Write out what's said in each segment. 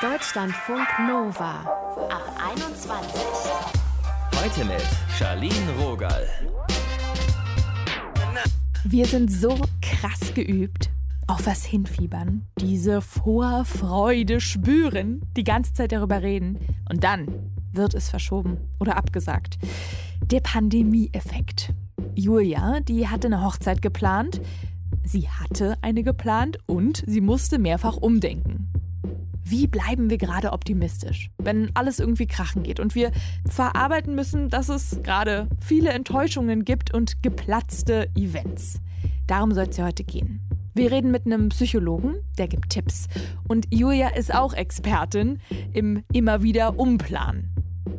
Deutschlandfunk Nova ab 21. Heute mit Charlene Rogal. Wir sind so krass geübt auf was hinfiebern, diese Vorfreude spüren, die ganze Zeit darüber reden und dann wird es verschoben oder abgesagt. Der Pandemie-Effekt. Julia, die hatte eine Hochzeit geplant, sie hatte eine geplant und sie musste mehrfach umdenken. Wie bleiben wir gerade optimistisch, wenn alles irgendwie krachen geht und wir verarbeiten müssen, dass es gerade viele Enttäuschungen gibt und geplatzte Events? Darum soll es ja heute gehen. Wir reden mit einem Psychologen, der gibt Tipps. Und Julia ist auch Expertin im immer wieder Umplanen.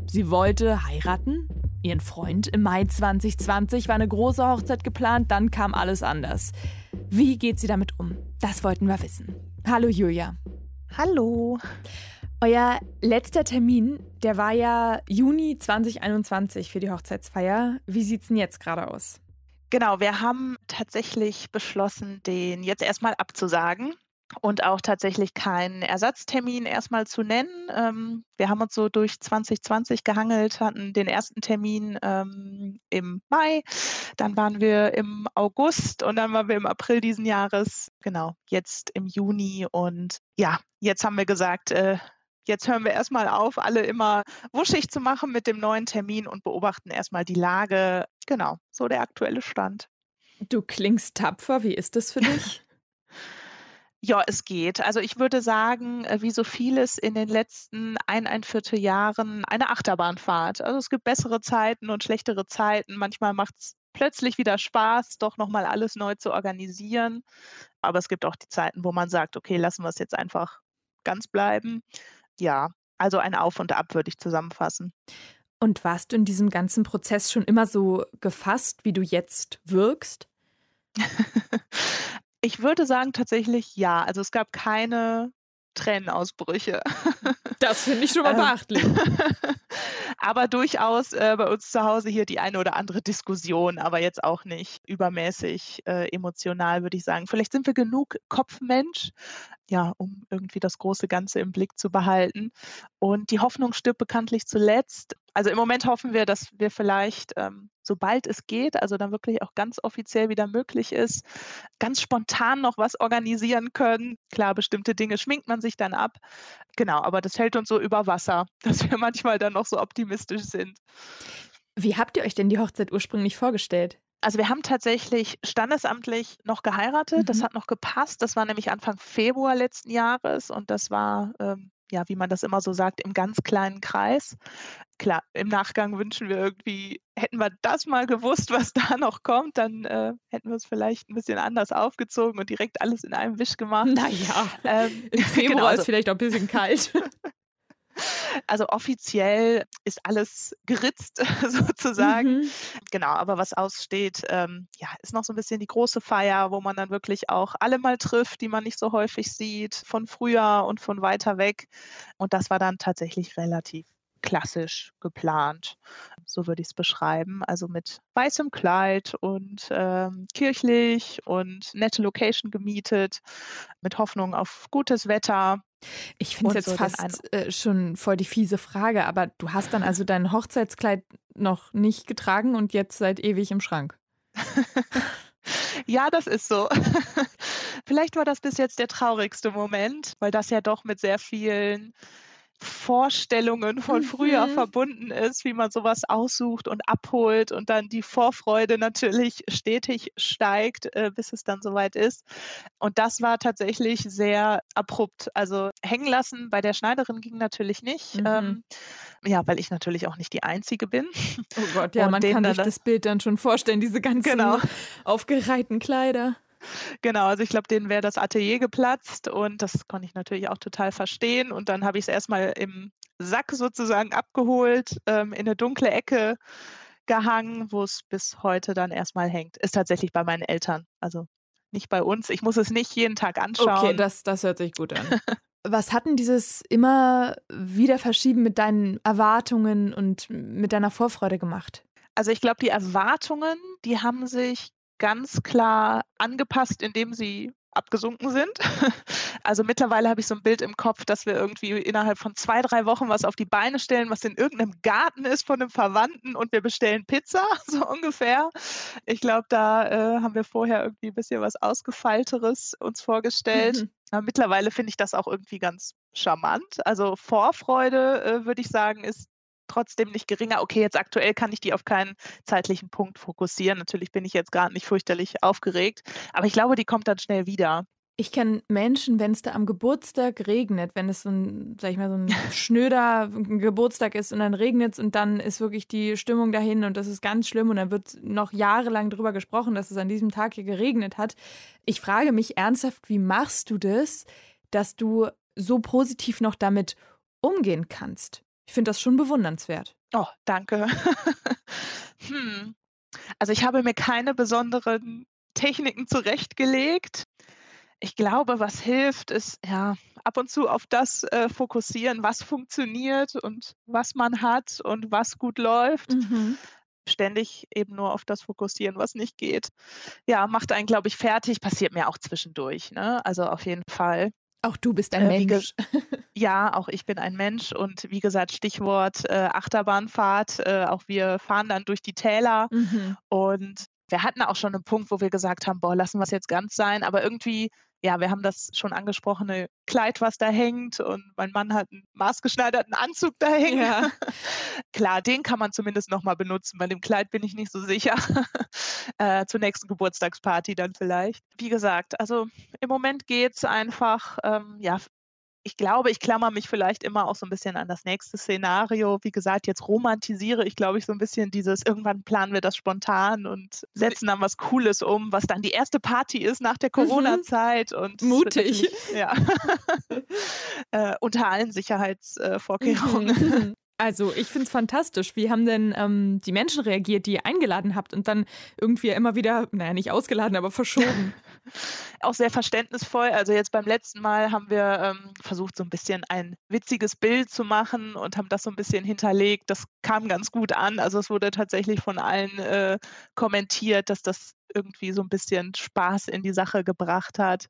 Sie wollte heiraten, ihren Freund. Im Mai 2020 war eine große Hochzeit geplant, dann kam alles anders. Wie geht sie damit um? Das wollten wir wissen. Hallo Julia. Hallo. Euer letzter Termin, der war ja Juni 2021 für die Hochzeitsfeier. Wie sieht's denn jetzt gerade aus? Genau, wir haben tatsächlich beschlossen, den jetzt erstmal abzusagen und auch tatsächlich keinen Ersatztermin erstmal zu nennen. Ähm, wir haben uns so durch 2020 gehangelt, hatten den ersten Termin ähm, im Mai, dann waren wir im August und dann waren wir im April diesen Jahres, genau, jetzt im Juni und ja, jetzt haben wir gesagt, äh, jetzt hören wir erstmal auf, alle immer wuschig zu machen mit dem neuen Termin und beobachten erstmal die Lage. Genau, so der aktuelle Stand. Du klingst tapfer, wie ist das für dich? Ja, es geht. Also ich würde sagen, äh, wie so vieles in den letzten ein, ein Viertel Jahren eine Achterbahnfahrt. Also es gibt bessere Zeiten und schlechtere Zeiten. Manchmal macht es plötzlich wieder Spaß, doch nochmal alles neu zu organisieren. Aber es gibt auch die Zeiten, wo man sagt, okay, lassen wir es jetzt einfach ganz bleiben. Ja, also ein Auf und Ab würde ich zusammenfassen. Und warst du in diesem ganzen Prozess schon immer so gefasst, wie du jetzt wirkst? Ich würde sagen tatsächlich ja. Also es gab keine Tränenausbrüche. Das finde ich schon mal ähm, beachtlich. aber durchaus äh, bei uns zu Hause hier die eine oder andere Diskussion, aber jetzt auch nicht übermäßig äh, emotional, würde ich sagen. Vielleicht sind wir genug Kopfmensch, ja, um irgendwie das große Ganze im Blick zu behalten. Und die Hoffnung stirbt bekanntlich zuletzt. Also im Moment hoffen wir, dass wir vielleicht, ähm, sobald es geht, also dann wirklich auch ganz offiziell wieder möglich ist, ganz spontan noch was organisieren können. Klar, bestimmte Dinge schminkt man sich dann ab. Genau, aber das hält uns so über Wasser, dass wir manchmal dann noch so optimistisch sind. Wie habt ihr euch denn die Hochzeit ursprünglich vorgestellt? Also wir haben tatsächlich standesamtlich noch geheiratet. Mhm. Das hat noch gepasst. Das war nämlich Anfang Februar letzten Jahres und das war ähm, ja, wie man das immer so sagt, im ganz kleinen Kreis. Klar, im Nachgang wünschen wir irgendwie, hätten wir das mal gewusst, was da noch kommt, dann äh, hätten wir es vielleicht ein bisschen anders aufgezogen und direkt alles in einem Wisch gemacht. Naja, ähm, im Februar genau, also, ist vielleicht auch ein bisschen kalt. Also offiziell ist alles geritzt sozusagen. Mhm. Genau, aber was aussteht, ähm, ja, ist noch so ein bisschen die große Feier, wo man dann wirklich auch alle mal trifft, die man nicht so häufig sieht, von früher und von weiter weg. Und das war dann tatsächlich relativ klassisch geplant. So würde ich es beschreiben. Also mit weißem Kleid und ähm, kirchlich und nette Location gemietet, mit Hoffnung auf gutes Wetter. Ich finde es jetzt so fast äh, schon voll die fiese Frage, aber du hast dann also dein Hochzeitskleid noch nicht getragen und jetzt seit ewig im Schrank. ja, das ist so. Vielleicht war das bis jetzt der traurigste Moment, weil das ja doch mit sehr vielen Vorstellungen von früher mhm. verbunden ist, wie man sowas aussucht und abholt und dann die Vorfreude natürlich stetig steigt, äh, bis es dann soweit ist. Und das war tatsächlich sehr abrupt. Also hängen lassen bei der Schneiderin ging natürlich nicht. Mhm. Ähm, ja, weil ich natürlich auch nicht die Einzige bin. Oh Gott, ja, und man kann sich das Bild dann schon vorstellen, diese ganzen genau. aufgereihten Kleider. Genau, also ich glaube, denen wäre das Atelier geplatzt und das konnte ich natürlich auch total verstehen. Und dann habe ich es erstmal im Sack sozusagen abgeholt, ähm, in eine dunkle Ecke gehangen, wo es bis heute dann erstmal hängt. Ist tatsächlich bei meinen Eltern, also nicht bei uns. Ich muss es nicht jeden Tag anschauen. Okay, das, das hört sich gut an. Was hat denn dieses immer wieder Verschieben mit deinen Erwartungen und mit deiner Vorfreude gemacht? Also ich glaube, die Erwartungen, die haben sich ganz klar angepasst, indem sie abgesunken sind. Also mittlerweile habe ich so ein Bild im Kopf, dass wir irgendwie innerhalb von zwei, drei Wochen was auf die Beine stellen, was in irgendeinem Garten ist von einem Verwandten und wir bestellen Pizza, so ungefähr. Ich glaube, da äh, haben wir vorher irgendwie ein bisschen was Ausgefeilteres uns vorgestellt. Mhm. Aber mittlerweile finde ich das auch irgendwie ganz charmant. Also Vorfreude, äh, würde ich sagen, ist trotzdem nicht geringer. Okay, jetzt aktuell kann ich die auf keinen zeitlichen Punkt fokussieren. Natürlich bin ich jetzt gerade nicht fürchterlich aufgeregt, aber ich glaube, die kommt dann schnell wieder. Ich kenne Menschen, wenn es da am Geburtstag regnet, wenn es so ein, sag ich mal, so ein schnöder Geburtstag ist und dann regnet es und dann ist wirklich die Stimmung dahin und das ist ganz schlimm und dann wird noch jahrelang darüber gesprochen, dass es an diesem Tag hier geregnet hat. Ich frage mich ernsthaft, wie machst du das, dass du so positiv noch damit umgehen kannst? Ich finde das schon bewundernswert. Oh, danke. hm. Also ich habe mir keine besonderen Techniken zurechtgelegt. Ich glaube, was hilft, ist ja ab und zu auf das äh, fokussieren, was funktioniert und was man hat und was gut läuft. Mhm. Ständig eben nur auf das fokussieren, was nicht geht. Ja, macht einen, glaube ich, fertig. Passiert mir auch zwischendurch. Ne? Also auf jeden Fall. Auch du bist ein äh, Mensch. Ja, auch ich bin ein Mensch und wie gesagt, Stichwort äh, Achterbahnfahrt. Äh, auch wir fahren dann durch die Täler mhm. und wir hatten auch schon einen Punkt, wo wir gesagt haben, boah, lassen wir es jetzt ganz sein, aber irgendwie ja, wir haben das schon angesprochene Kleid, was da hängt und mein Mann hat einen maßgeschneiderten Anzug da hängen. Ja. Klar, den kann man zumindest nochmal benutzen. Bei dem Kleid bin ich nicht so sicher. äh, zur nächsten Geburtstagsparty dann vielleicht. Wie gesagt, also im Moment geht es einfach, ähm, ja, ich glaube, ich klammer mich vielleicht immer auch so ein bisschen an das nächste Szenario. Wie gesagt, jetzt romantisiere ich, glaube ich, so ein bisschen dieses, irgendwann planen wir das spontan und setzen dann was Cooles um, was dann die erste Party ist nach der mhm. Corona-Zeit. Und Mutig. Ja. äh, unter allen Sicherheitsvorkehrungen. Mhm. Also ich finde es fantastisch. Wie haben denn ähm, die Menschen reagiert, die ihr eingeladen habt und dann irgendwie immer wieder, naja, nicht ausgeladen, aber verschoben? Auch sehr verständnisvoll. Also jetzt beim letzten Mal haben wir ähm, versucht, so ein bisschen ein witziges Bild zu machen und haben das so ein bisschen hinterlegt. Das kam ganz gut an. Also es wurde tatsächlich von allen äh, kommentiert, dass das irgendwie so ein bisschen Spaß in die Sache gebracht hat.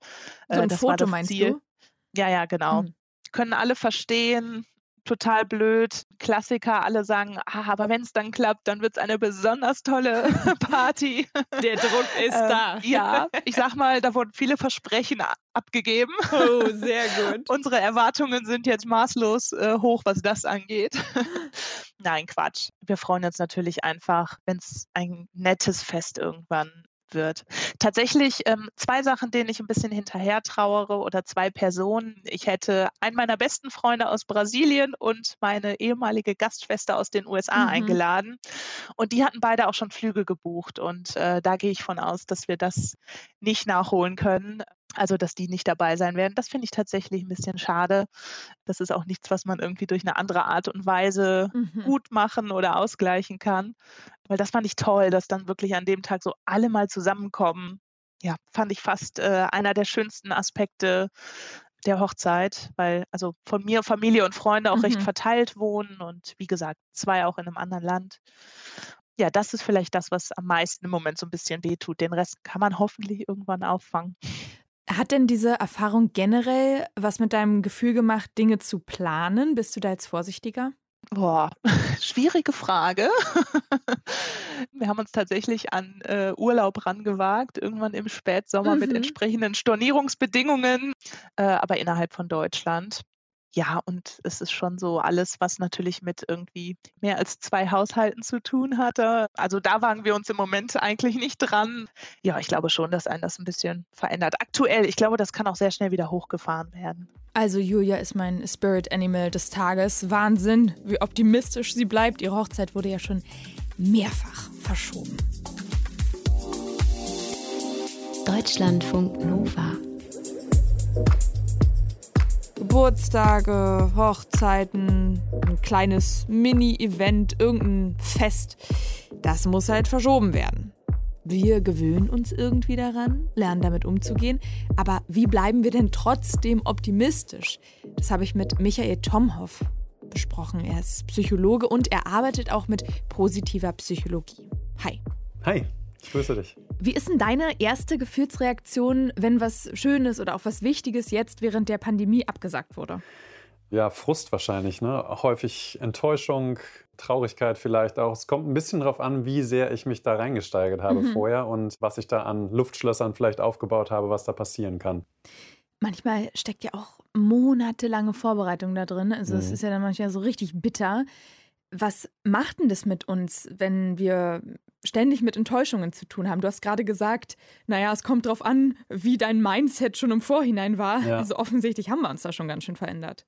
So ein äh, Foto meinst Ziel. du? Ja, ja, genau. Hm können alle verstehen total blöd. Klassiker, alle sagen, ah, aber wenn es dann klappt, dann wird es eine besonders tolle Party. Der Druck ist ähm, da. Ja, ich sag mal, da wurden viele Versprechen abgegeben. Oh, sehr gut. Unsere Erwartungen sind jetzt maßlos äh, hoch, was das angeht. Nein, Quatsch. Wir freuen uns natürlich einfach, wenn es ein nettes Fest irgendwann wird. Tatsächlich ähm, zwei Sachen, denen ich ein bisschen hinterher trauere oder zwei Personen. Ich hätte einen meiner besten Freunde aus Brasilien und meine ehemalige Gastschwester aus den USA mhm. eingeladen. Und die hatten beide auch schon Flüge gebucht. Und äh, da gehe ich von aus, dass wir das nicht nachholen können. Also, dass die nicht dabei sein werden. Das finde ich tatsächlich ein bisschen schade. Das ist auch nichts, was man irgendwie durch eine andere Art und Weise mhm. gut machen oder ausgleichen kann. Weil das fand ich toll, dass dann wirklich an dem Tag so alle mal zusammenkommen. Ja, fand ich fast äh, einer der schönsten Aspekte der Hochzeit, weil also von mir Familie und Freunde auch mhm. recht verteilt wohnen und wie gesagt, zwei auch in einem anderen Land. Ja, das ist vielleicht das, was am meisten im Moment so ein bisschen wehtut. Den Rest kann man hoffentlich irgendwann auffangen. Hat denn diese Erfahrung generell was mit deinem Gefühl gemacht, Dinge zu planen? Bist du da jetzt vorsichtiger? Boah, schwierige Frage. Wir haben uns tatsächlich an äh, Urlaub rangewagt, irgendwann im Spätsommer mhm. mit entsprechenden Stornierungsbedingungen, äh, aber innerhalb von Deutschland. Ja, und es ist schon so alles, was natürlich mit irgendwie mehr als zwei Haushalten zu tun hatte. Also da wagen wir uns im Moment eigentlich nicht dran. Ja, ich glaube schon, dass einen das ein bisschen verändert. Aktuell, ich glaube, das kann auch sehr schnell wieder hochgefahren werden. Also Julia ist mein Spirit Animal des Tages. Wahnsinn, wie optimistisch sie bleibt. Ihre Hochzeit wurde ja schon mehrfach verschoben. Deutschlandfunk Nova. Geburtstage, Hochzeiten, ein kleines Mini-Event, irgendein Fest. Das muss halt verschoben werden. Wir gewöhnen uns irgendwie daran, lernen damit umzugehen. Aber wie bleiben wir denn trotzdem optimistisch? Das habe ich mit Michael Tomhoff besprochen. Er ist Psychologe und er arbeitet auch mit positiver Psychologie. Hi. Hi. Ich grüße dich. Wie ist denn deine erste Gefühlsreaktion, wenn was Schönes oder auch was Wichtiges jetzt während der Pandemie abgesagt wurde? Ja, Frust wahrscheinlich, ne? Häufig Enttäuschung, Traurigkeit vielleicht auch. Es kommt ein bisschen darauf an, wie sehr ich mich da reingesteigert habe mhm. vorher und was ich da an Luftschlössern vielleicht aufgebaut habe, was da passieren kann. Manchmal steckt ja auch monatelange Vorbereitung da drin. Also es mhm. ist ja dann manchmal so richtig bitter. Was macht denn das mit uns, wenn wir ständig mit Enttäuschungen zu tun haben? Du hast gerade gesagt, naja, es kommt darauf an, wie dein Mindset schon im Vorhinein war. Ja. Also offensichtlich haben wir uns da schon ganz schön verändert.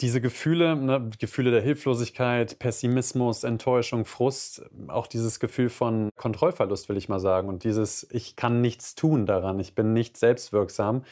Diese Gefühle, ne, Gefühle der Hilflosigkeit, Pessimismus, Enttäuschung, Frust, auch dieses Gefühl von Kontrollverlust, will ich mal sagen. Und dieses, ich kann nichts tun daran, ich bin nicht selbstwirksam,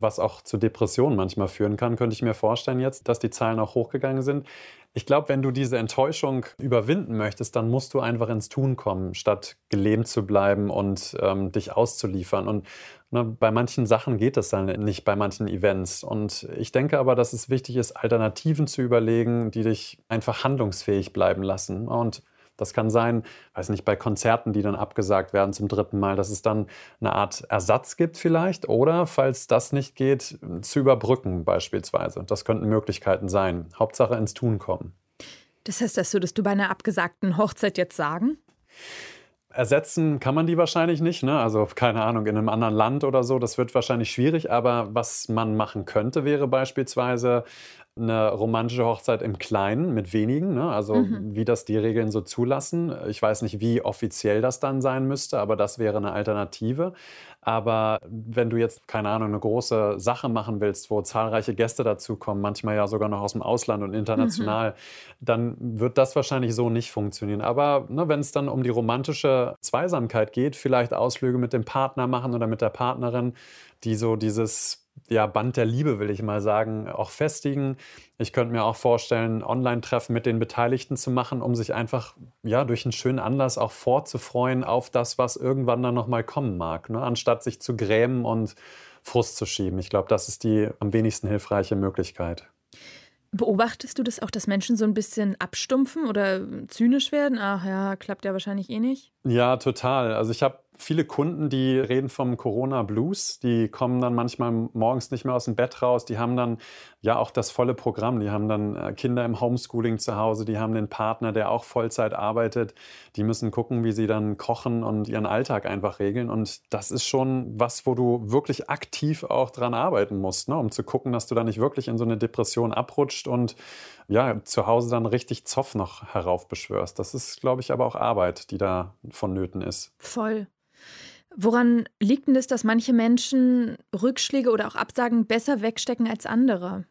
was auch zu Depressionen manchmal führen kann, könnte ich mir vorstellen jetzt, dass die Zahlen auch hochgegangen sind. Ich glaube, wenn du diese Enttäuschung überwinden möchtest, dann musst du einfach ins Tun kommen, statt gelähmt zu bleiben und ähm, dich auszuliefern. Und ne, bei manchen Sachen geht das dann nicht, bei manchen Events. Und ich denke aber, dass es wichtig ist, Alternativen zu überlegen, die dich einfach handlungsfähig bleiben lassen. Und das kann sein, weiß nicht, bei Konzerten, die dann abgesagt werden zum dritten Mal, dass es dann eine Art Ersatz gibt vielleicht oder, falls das nicht geht, zu überbrücken beispielsweise. Das könnten Möglichkeiten sein. Hauptsache ins Tun kommen. Das heißt, das würdest du bei einer abgesagten Hochzeit jetzt sagen? Ersetzen kann man die wahrscheinlich nicht, ne? Also keine Ahnung, in einem anderen Land oder so, das wird wahrscheinlich schwierig, aber was man machen könnte, wäre beispielsweise eine romantische Hochzeit im Kleinen mit wenigen, ne? also mhm. wie das die Regeln so zulassen. Ich weiß nicht, wie offiziell das dann sein müsste, aber das wäre eine Alternative. Aber wenn du jetzt, keine Ahnung, eine große Sache machen willst, wo zahlreiche Gäste dazukommen, manchmal ja sogar noch aus dem Ausland und international, mhm. dann wird das wahrscheinlich so nicht funktionieren. Aber ne, wenn es dann um die romantische Zweisamkeit geht, vielleicht Ausflüge mit dem Partner machen oder mit der Partnerin, die so dieses ja, Band der Liebe, will ich mal sagen, auch festigen. Ich könnte mir auch vorstellen, Online-Treffen mit den Beteiligten zu machen, um sich einfach ja, durch einen schönen Anlass auch vorzufreuen auf das, was irgendwann dann nochmal kommen mag, ne? anstatt sich zu grämen und Frust zu schieben. Ich glaube, das ist die am wenigsten hilfreiche Möglichkeit. Beobachtest du das auch, dass Menschen so ein bisschen abstumpfen oder zynisch werden? Ach ja, klappt ja wahrscheinlich eh nicht. Ja, total. Also ich habe viele Kunden, die reden vom Corona Blues. Die kommen dann manchmal morgens nicht mehr aus dem Bett raus. Die haben dann ja auch das volle Programm. Die haben dann äh, Kinder im Homeschooling zu Hause. Die haben den Partner, der auch Vollzeit arbeitet. Die müssen gucken, wie sie dann kochen und ihren Alltag einfach regeln. Und das ist schon was, wo du wirklich aktiv auch dran arbeiten musst, ne? um zu gucken, dass du da nicht wirklich in so eine Depression abrutscht und ja, zu Hause dann richtig Zoff noch heraufbeschwörst. Das ist, glaube ich, aber auch Arbeit, die da vonnöten ist. Voll. Woran liegt denn das, dass manche Menschen Rückschläge oder auch Absagen besser wegstecken als andere?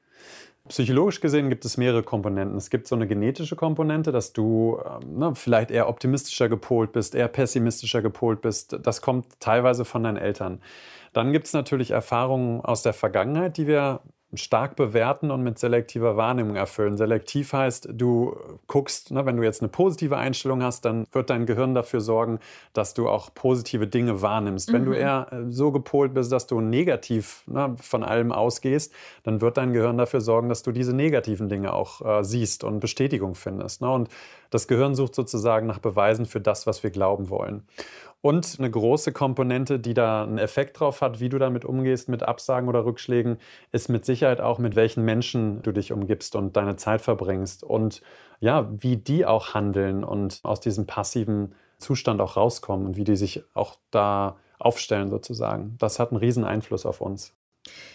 Psychologisch gesehen gibt es mehrere Komponenten. Es gibt so eine genetische Komponente, dass du ähm, ne, vielleicht eher optimistischer gepolt bist, eher pessimistischer gepolt bist. Das kommt teilweise von deinen Eltern. Dann gibt es natürlich Erfahrungen aus der Vergangenheit, die wir stark bewerten und mit selektiver Wahrnehmung erfüllen. Selektiv heißt, du guckst, ne, wenn du jetzt eine positive Einstellung hast, dann wird dein Gehirn dafür sorgen, dass du auch positive Dinge wahrnimmst. Mhm. Wenn du mhm. eher äh, so gepolt bist, dass du negativ ne, von allem ausgehst, dann wird dein Gehirn dafür sorgen, dass du diese negativen Dinge auch äh, siehst und Bestätigung findest. Ne? Und das Gehirn sucht sozusagen nach Beweisen für das, was wir glauben wollen. Und eine große Komponente, die da einen Effekt drauf hat, wie du damit umgehst mit Absagen oder Rückschlägen, ist mit Sicherheit auch, mit welchen Menschen du dich umgibst und deine Zeit verbringst und ja, wie die auch handeln und aus diesem passiven Zustand auch rauskommen und wie die sich auch da aufstellen sozusagen. Das hat einen riesen Einfluss auf uns.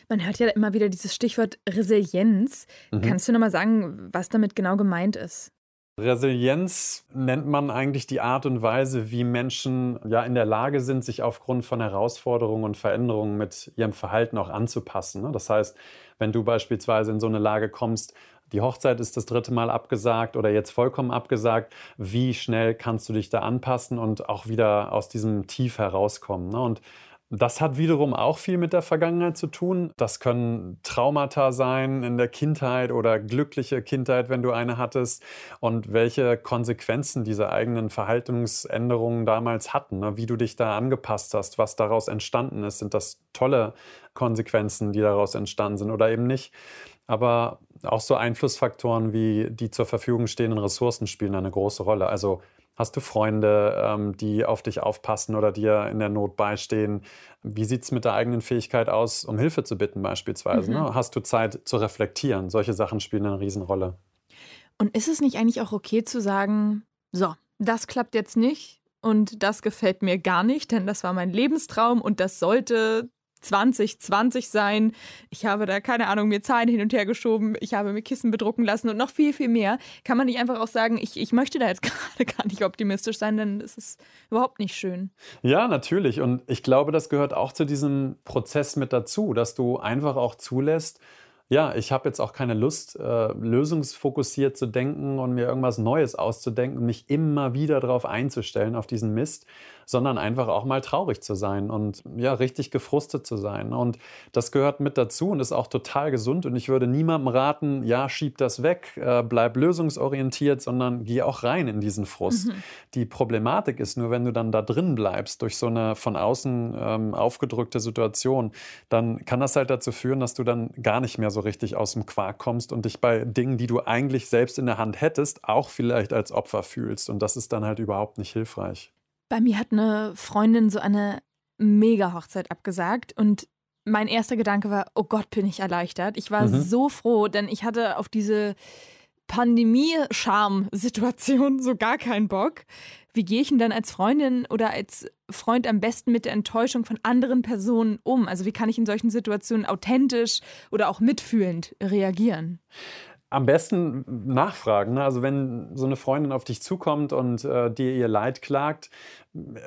Man hört ja immer wieder dieses Stichwort Resilienz. Mhm. Kannst du noch mal sagen, was damit genau gemeint ist? Resilienz nennt man eigentlich die Art und Weise, wie Menschen ja in der Lage sind, sich aufgrund von Herausforderungen und Veränderungen mit ihrem Verhalten auch anzupassen. Ne? Das heißt, wenn du beispielsweise in so eine Lage kommst, die Hochzeit ist das dritte Mal abgesagt oder jetzt vollkommen abgesagt, wie schnell kannst du dich da anpassen und auch wieder aus diesem Tief herauskommen? Ne? Und das hat wiederum auch viel mit der Vergangenheit zu tun. Das können Traumata sein in der Kindheit oder glückliche Kindheit, wenn du eine hattest und welche Konsequenzen diese eigenen Verhaltensänderungen damals hatten, ne? wie du dich da angepasst hast, was daraus entstanden ist. Sind das tolle Konsequenzen, die daraus entstanden sind oder eben nicht? Aber auch so Einflussfaktoren wie die zur Verfügung stehenden Ressourcen spielen eine große Rolle. Also Hast du Freunde, ähm, die auf dich aufpassen oder dir in der Not beistehen? Wie sieht es mit der eigenen Fähigkeit aus, um Hilfe zu bitten beispielsweise? Mhm. Ne? Hast du Zeit zu reflektieren? Solche Sachen spielen eine Riesenrolle. Und ist es nicht eigentlich auch okay zu sagen, so, das klappt jetzt nicht und das gefällt mir gar nicht, denn das war mein Lebenstraum und das sollte 2020 sein. Ich habe da, keine Ahnung, mir Zahlen hin und her geschoben. Ich habe mir Kissen bedrucken lassen und noch viel, viel mehr. Kann man nicht einfach auch sagen, ich, ich möchte da jetzt gerade gar nicht optimistisch sein, denn es ist überhaupt nicht schön. Ja, natürlich. Und ich glaube, das gehört auch zu diesem Prozess mit dazu, dass du einfach auch zulässt, ja, ich habe jetzt auch keine Lust, äh, lösungsfokussiert zu denken und mir irgendwas Neues auszudenken und mich immer wieder darauf einzustellen, auf diesen Mist, sondern einfach auch mal traurig zu sein und ja, richtig gefrustet zu sein. Und das gehört mit dazu und ist auch total gesund. Und ich würde niemandem raten, ja, schieb das weg, äh, bleib lösungsorientiert, sondern geh auch rein in diesen Frust. Mhm. Die Problematik ist nur, wenn du dann da drin bleibst, durch so eine von außen ähm, aufgedrückte Situation, dann kann das halt dazu führen, dass du dann gar nicht mehr so richtig aus dem Quark kommst und dich bei Dingen, die du eigentlich selbst in der Hand hättest, auch vielleicht als Opfer fühlst. Und das ist dann halt überhaupt nicht hilfreich. Bei mir hat eine Freundin so eine Mega-Hochzeit abgesagt und mein erster Gedanke war, oh Gott, bin ich erleichtert. Ich war mhm. so froh, denn ich hatte auf diese Pandemie-Charme-Situation so gar keinen Bock. Wie gehe ich denn dann als Freundin oder als Freund am besten mit der Enttäuschung von anderen Personen um? Also wie kann ich in solchen Situationen authentisch oder auch mitfühlend reagieren? Am besten nachfragen. Ne? Also wenn so eine Freundin auf dich zukommt und äh, dir ihr Leid klagt,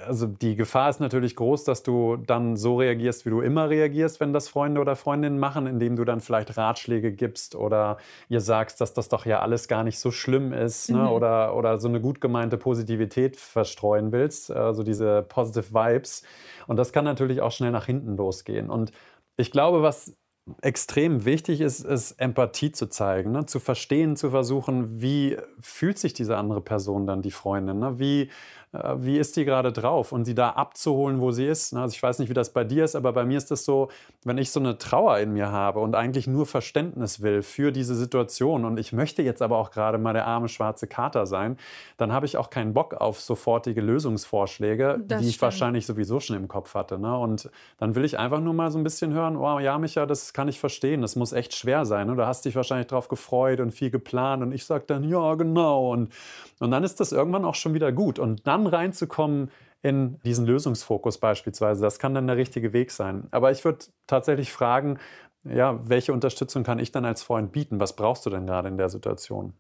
also die Gefahr ist natürlich groß, dass du dann so reagierst, wie du immer reagierst, wenn das Freunde oder Freundinnen machen, indem du dann vielleicht Ratschläge gibst oder ihr sagst, dass das doch ja alles gar nicht so schlimm ist ne? mhm. oder, oder so eine gut gemeinte Positivität verstreuen willst, also diese Positive Vibes. Und das kann natürlich auch schnell nach hinten losgehen. Und ich glaube, was extrem wichtig ist, ist Empathie zu zeigen, ne? zu verstehen, zu versuchen, wie fühlt sich diese andere Person dann, die Freundin, ne? wie äh, wie ist die gerade drauf und sie da abzuholen, wo sie ist. Also ich weiß nicht, wie das bei dir ist, aber bei mir ist es so, wenn ich so eine Trauer in mir habe und eigentlich nur Verständnis will für diese Situation und ich möchte jetzt aber auch gerade mal der arme schwarze Kater sein, dann habe ich auch keinen Bock auf sofortige Lösungsvorschläge, das die ich wahrscheinlich sowieso schon im Kopf hatte. Ne? Und dann will ich einfach nur mal so ein bisschen hören, oh ja, Micha, das kann ich verstehen, das muss echt schwer sein. Ne? Du hast dich wahrscheinlich darauf gefreut und viel geplant und ich sage dann, ja, genau. Und, und dann ist das irgendwann auch schon wieder gut. Und dann reinzukommen in diesen Lösungsfokus beispielsweise. Das kann dann der richtige Weg sein. Aber ich würde tatsächlich fragen, ja, welche Unterstützung kann ich dann als Freund bieten? Was brauchst du denn gerade in der Situation?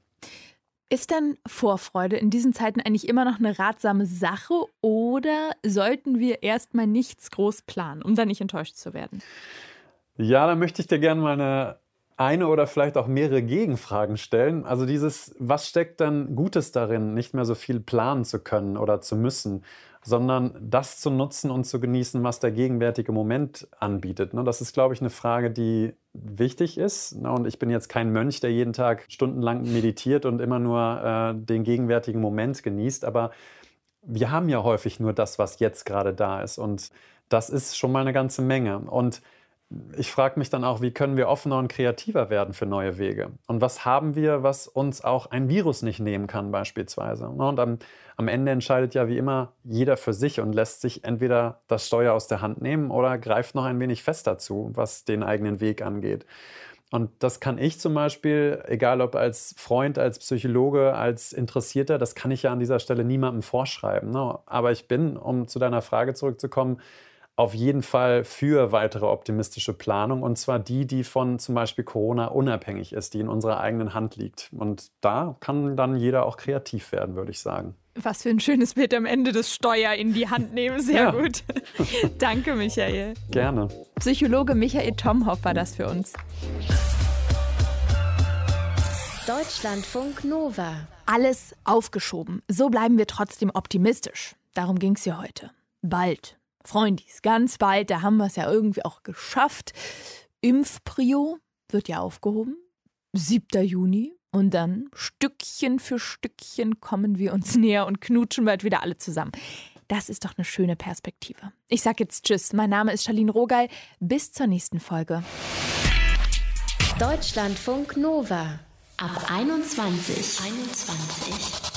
Ist denn Vorfreude in diesen Zeiten eigentlich immer noch eine ratsame Sache oder sollten wir erstmal nichts groß planen, um dann nicht enttäuscht zu werden? Ja, da möchte ich dir gerne mal eine eine oder vielleicht auch mehrere Gegenfragen stellen. Also dieses, was steckt dann Gutes darin, nicht mehr so viel planen zu können oder zu müssen, sondern das zu nutzen und zu genießen, was der gegenwärtige Moment anbietet. Ne? Das ist, glaube ich, eine Frage, die wichtig ist. Ne? Und ich bin jetzt kein Mönch, der jeden Tag stundenlang meditiert und immer nur äh, den gegenwärtigen Moment genießt. Aber wir haben ja häufig nur das, was jetzt gerade da ist. Und das ist schon mal eine ganze Menge. Und ich frage mich dann auch, wie können wir offener und kreativer werden für neue Wege? Und was haben wir, was uns auch ein Virus nicht nehmen kann beispielsweise? Und am, am, Ende entscheidet ja wie immer jeder für sich und lässt sich entweder das Steuer aus der Hand nehmen oder greift noch ein wenig fest dazu, was den eigenen Weg angeht. Und das kann ich zum Beispiel, egal ob als Freund, als Psychologe, als Interessierter, das kann ich ja an dieser Stelle niemandem vorschreiben. Ne? Aber ich bin, um zu deiner Frage zurückzukommen, auf jeden Fall für weitere optimistische Planung und zwar die, die von zum Beispiel Corona unabhängig ist, die in unserer eigenen Hand liegt. Und da kann dann jeder auch kreativ werden, würde ich sagen. Was für ein schönes Bild am Ende des Steuer in die Hand nehmen. Sehr ja. gut. Danke, Michael. Gerne. Psychologe Michael Tomhoff war das für uns. Deutschlandfunk Nova. Alles aufgeschoben. So bleiben wir trotzdem optimistisch. Darum ging es ja heute. Bald Freundis, ganz bald, da haben wir es ja irgendwie auch geschafft. Impfprio wird ja aufgehoben. 7. Juni. Und dann Stückchen für Stückchen kommen wir uns näher und knutschen bald wieder alle zusammen. Das ist doch eine schöne Perspektive. Ich sag jetzt Tschüss. Mein Name ist Charlene Rogal. Bis zur nächsten Folge. Deutschlandfunk Nova. Ab 21. 21.